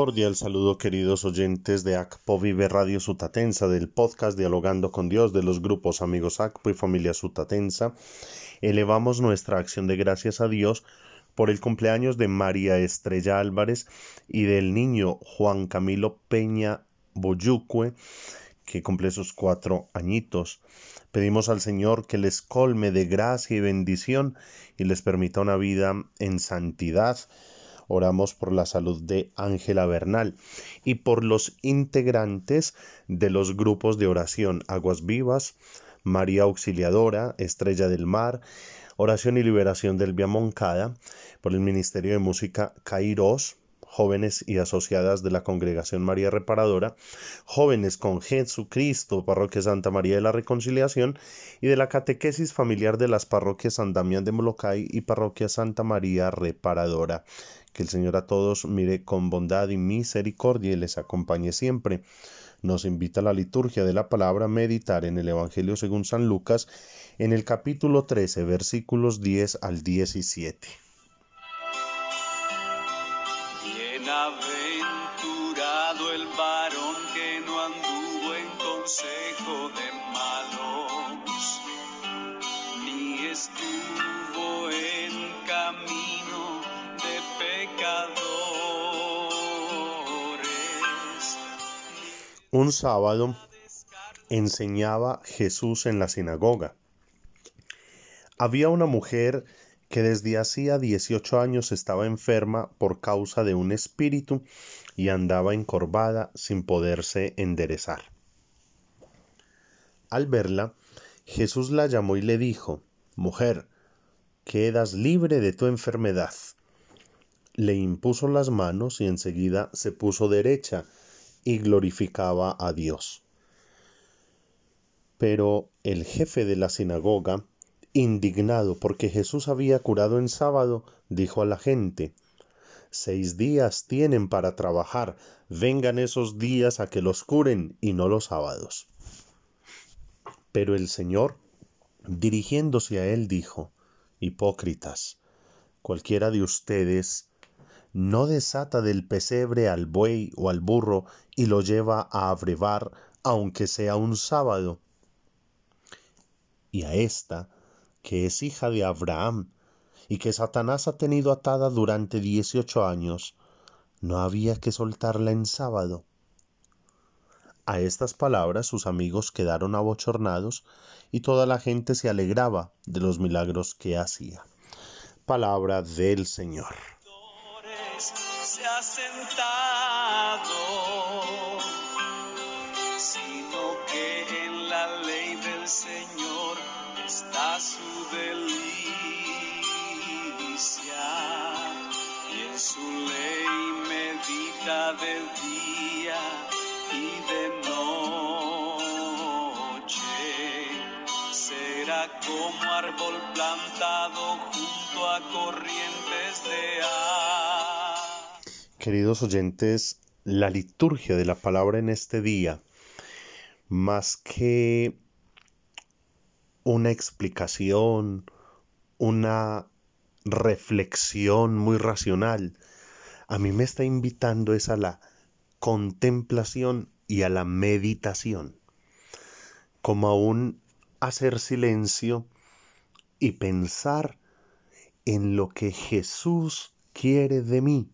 cordial saludo queridos oyentes de ACPO Vive Radio Sutatensa, del podcast Dialogando con Dios de los grupos Amigos ACPO y Familia Sutatensa. Elevamos nuestra acción de gracias a Dios por el cumpleaños de María Estrella Álvarez y del niño Juan Camilo Peña Boyucue, que cumple sus cuatro añitos. Pedimos al Señor que les colme de gracia y bendición y les permita una vida en santidad Oramos por la salud de Ángela Bernal y por los integrantes de los grupos de oración Aguas Vivas, María Auxiliadora, Estrella del Mar, Oración y Liberación del Via Moncada, por el Ministerio de Música Kairos, jóvenes y asociadas de la Congregación María Reparadora, jóvenes con Jesucristo, Parroquia Santa María de la Reconciliación, y de la catequesis familiar de las parroquias San Damián de Molocay y Parroquia Santa María Reparadora. Que el Señor a todos mire con bondad y misericordia y les acompañe siempre. Nos invita a la liturgia de la palabra a meditar en el Evangelio según San Lucas en el capítulo 13 versículos 10 al 17. Bienaventurado Un sábado enseñaba Jesús en la sinagoga. Había una mujer que desde hacía 18 años estaba enferma por causa de un espíritu y andaba encorvada sin poderse enderezar. Al verla, Jesús la llamó y le dijo, Mujer, quedas libre de tu enfermedad. Le impuso las manos y enseguida se puso derecha y glorificaba a Dios. Pero el jefe de la sinagoga, indignado porque Jesús había curado en sábado, dijo a la gente, Seis días tienen para trabajar, vengan esos días a que los curen y no los sábados. Pero el Señor, dirigiéndose a él, dijo, Hipócritas, cualquiera de ustedes no desata del pesebre al buey o al burro y lo lleva a abrevar, aunque sea un sábado. Y a esta, que es hija de Abraham, y que Satanás ha tenido atada durante dieciocho años, no había que soltarla en sábado. A estas palabras sus amigos quedaron abochornados y toda la gente se alegraba de los milagros que hacía. Palabra del Señor. Se ha sentado, sino que en la ley del Señor está su delicia, y en su ley medita de día y de noche. Será como árbol plantado junto a corrientes de agua. Queridos oyentes, la liturgia de la palabra en este día, más que una explicación, una reflexión muy racional, a mí me está invitando es a la contemplación y a la meditación, como a un hacer silencio y pensar en lo que Jesús quiere de mí,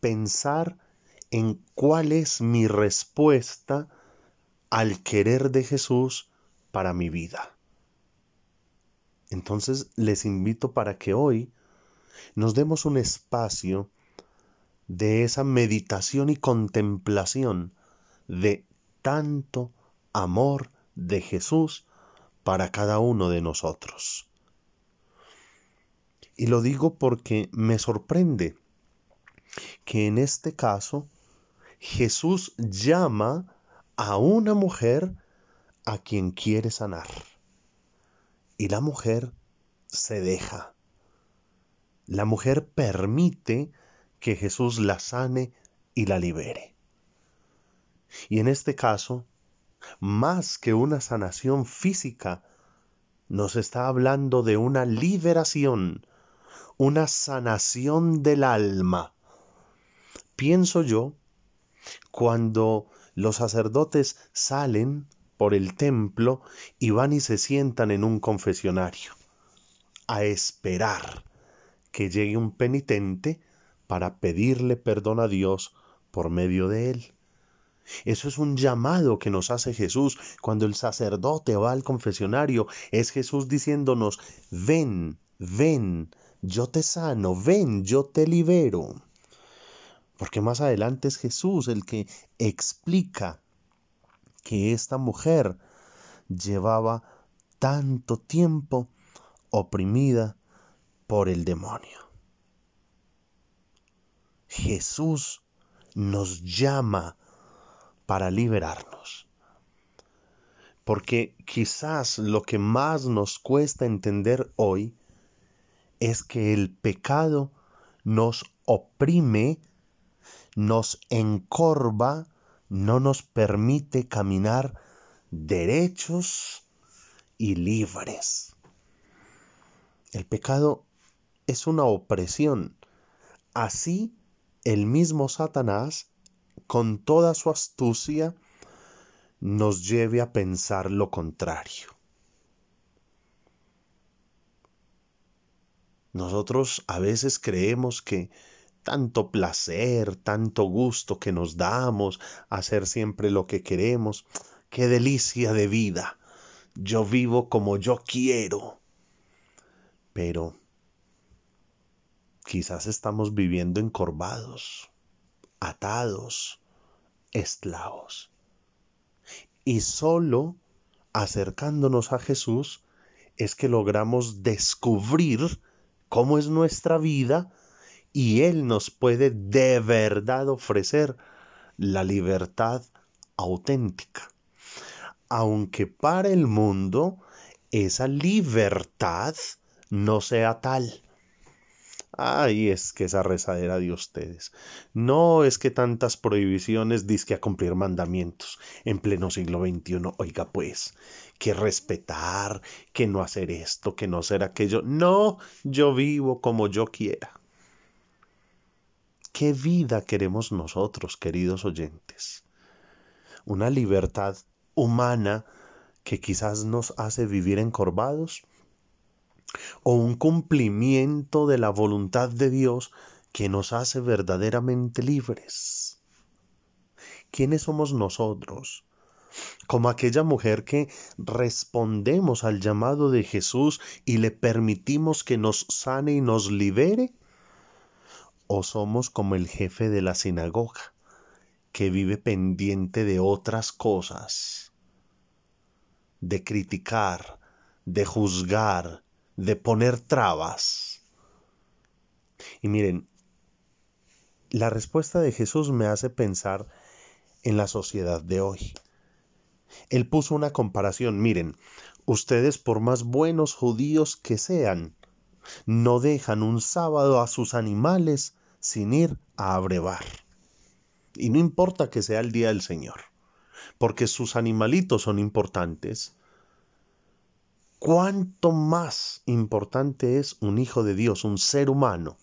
pensar en cuál es mi respuesta al querer de Jesús para mi vida. Entonces les invito para que hoy nos demos un espacio de esa meditación y contemplación de tanto amor de Jesús para cada uno de nosotros. Y lo digo porque me sorprende que en este caso Jesús llama a una mujer a quien quiere sanar. Y la mujer se deja. La mujer permite que Jesús la sane y la libere. Y en este caso, más que una sanación física, nos está hablando de una liberación, una sanación del alma. Pienso yo, cuando los sacerdotes salen por el templo y van y se sientan en un confesionario a esperar que llegue un penitente para pedirle perdón a Dios por medio de él. Eso es un llamado que nos hace Jesús cuando el sacerdote va al confesionario. Es Jesús diciéndonos, ven, ven, yo te sano, ven, yo te libero. Porque más adelante es Jesús el que explica que esta mujer llevaba tanto tiempo oprimida por el demonio. Jesús nos llama para liberarnos. Porque quizás lo que más nos cuesta entender hoy es que el pecado nos oprime, nos encorva, no nos permite caminar derechos y libres. El pecado es una opresión. Así el mismo Satanás con toda su astucia, nos lleve a pensar lo contrario. Nosotros a veces creemos que tanto placer, tanto gusto que nos damos, hacer siempre lo que queremos, qué delicia de vida. Yo vivo como yo quiero. Pero quizás estamos viviendo encorvados, atados, esclavos. Y solo acercándonos a Jesús es que logramos descubrir cómo es nuestra vida y Él nos puede de verdad ofrecer la libertad auténtica. Aunque para el mundo esa libertad no sea tal. Ay, es que esa rezadera de ustedes. No es que tantas prohibiciones disque a cumplir mandamientos en pleno siglo XXI. Oiga, pues, que respetar, que no hacer esto, que no hacer aquello. No, yo vivo como yo quiera. ¿Qué vida queremos nosotros, queridos oyentes? Una libertad humana que quizás nos hace vivir encorvados o un cumplimiento de la voluntad de Dios que nos hace verdaderamente libres. ¿Quiénes somos nosotros? Como aquella mujer que respondemos al llamado de Jesús y le permitimos que nos sane y nos libere. ¿O somos como el jefe de la sinagoga, que vive pendiente de otras cosas, de criticar, de juzgar, de poner trabas. Y miren, la respuesta de Jesús me hace pensar en la sociedad de hoy. Él puso una comparación, miren, ustedes por más buenos judíos que sean, no dejan un sábado a sus animales sin ir a abrevar. Y no importa que sea el día del Señor, porque sus animalitos son importantes, cuánto más importante es un hijo de Dios, un ser humano.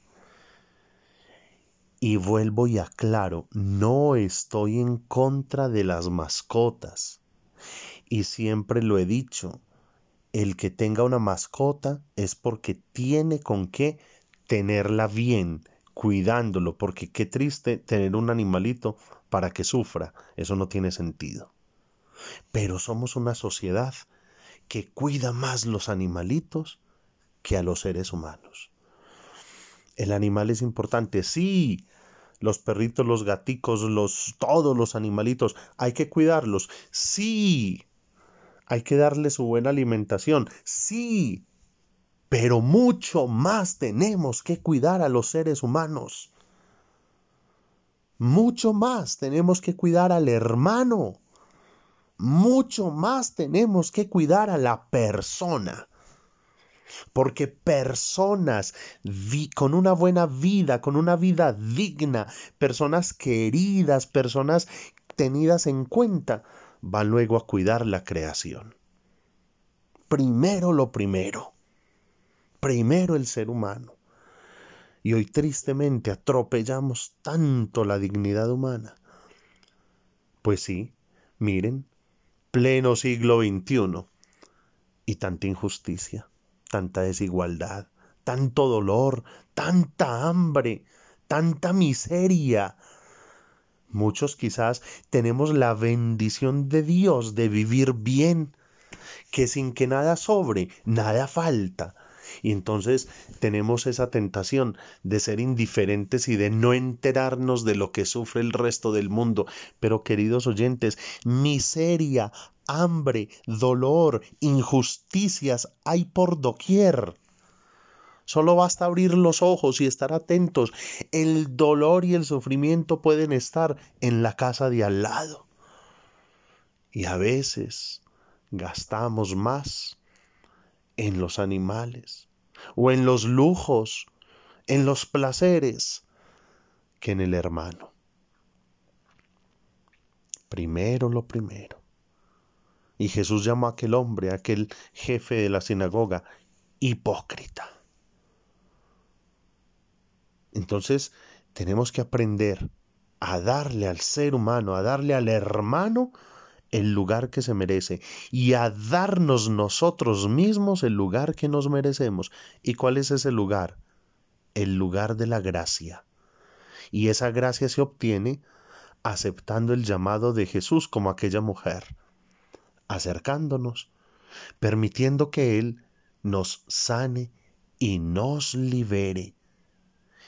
Y vuelvo y aclaro, no estoy en contra de las mascotas. Y siempre lo he dicho, el que tenga una mascota es porque tiene con qué tenerla bien, cuidándolo, porque qué triste tener un animalito para que sufra, eso no tiene sentido. Pero somos una sociedad que cuida más los animalitos que a los seres humanos. El animal es importante, sí. Los perritos, los gaticos, los todos los animalitos, hay que cuidarlos. Sí. Hay que darles su buena alimentación. Sí. Pero mucho más tenemos que cuidar a los seres humanos. Mucho más tenemos que cuidar al hermano mucho más tenemos que cuidar a la persona. Porque personas con una buena vida, con una vida digna, personas queridas, personas tenidas en cuenta, van luego a cuidar la creación. Primero lo primero. Primero el ser humano. Y hoy tristemente atropellamos tanto la dignidad humana. Pues sí, miren, pleno siglo XXI y tanta injusticia, tanta desigualdad, tanto dolor, tanta hambre, tanta miseria. Muchos quizás tenemos la bendición de Dios de vivir bien, que sin que nada sobre, nada falta. Y entonces tenemos esa tentación de ser indiferentes y de no enterarnos de lo que sufre el resto del mundo. Pero queridos oyentes, miseria, hambre, dolor, injusticias hay por doquier. Solo basta abrir los ojos y estar atentos. El dolor y el sufrimiento pueden estar en la casa de al lado. Y a veces gastamos más en los animales o en los lujos, en los placeres, que en el hermano. Primero lo primero. Y Jesús llamó a aquel hombre, a aquel jefe de la sinagoga, hipócrita. Entonces tenemos que aprender a darle al ser humano, a darle al hermano el lugar que se merece y a darnos nosotros mismos el lugar que nos merecemos. ¿Y cuál es ese lugar? El lugar de la gracia. Y esa gracia se obtiene aceptando el llamado de Jesús como aquella mujer, acercándonos, permitiendo que Él nos sane y nos libere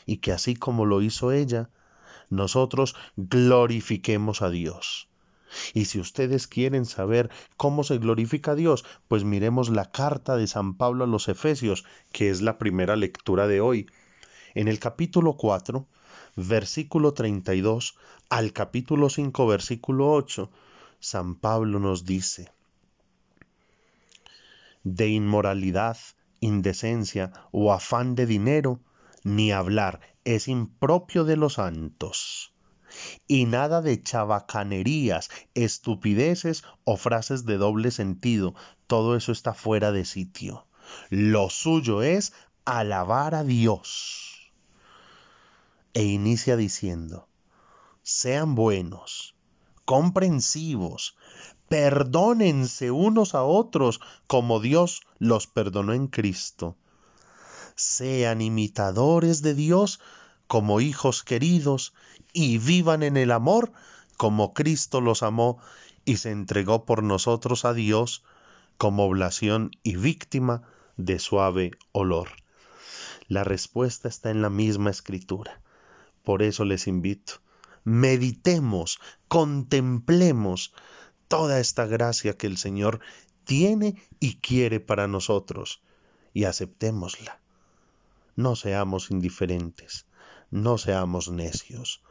y que así como lo hizo ella, nosotros glorifiquemos a Dios. Y si ustedes quieren saber cómo se glorifica a Dios, pues miremos la carta de San Pablo a los Efesios, que es la primera lectura de hoy. En el capítulo 4, versículo 32 al capítulo 5, versículo 8, San Pablo nos dice, de inmoralidad, indecencia o afán de dinero, ni hablar, es impropio de los santos. Y nada de chabacanerías, estupideces o frases de doble sentido, todo eso está fuera de sitio. Lo suyo es alabar a Dios. E inicia diciendo, sean buenos, comprensivos, perdónense unos a otros como Dios los perdonó en Cristo sean imitadores de Dios como hijos queridos y vivan en el amor como Cristo los amó y se entregó por nosotros a Dios como oblación y víctima de suave olor. La respuesta está en la misma escritura. Por eso les invito, meditemos, contemplemos toda esta gracia que el Señor tiene y quiere para nosotros y aceptémosla. No seamos indiferentes, no seamos necios.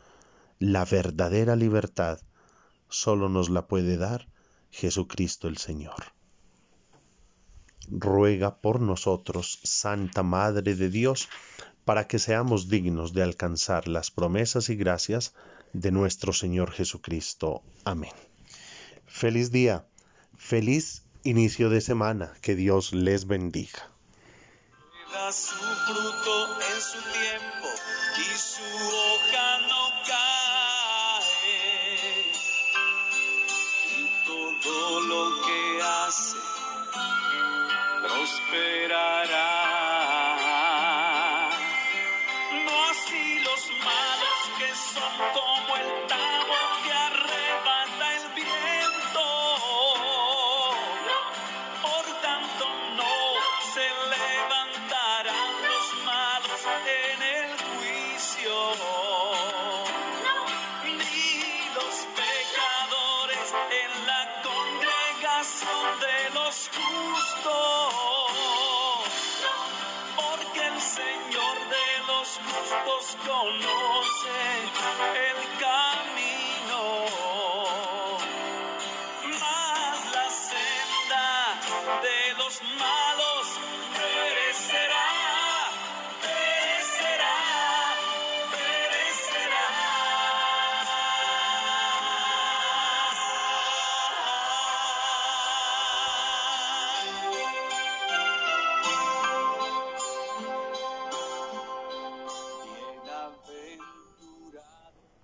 La verdadera libertad solo nos la puede dar Jesucristo el Señor. Ruega por nosotros, Santa Madre de Dios, para que seamos dignos de alcanzar las promesas y gracias de nuestro Señor Jesucristo. Amén. Feliz día, feliz inicio de semana, que Dios les bendiga su fruto en su tiempo y su hoja no cae. Y todo lo que hace prosperará. my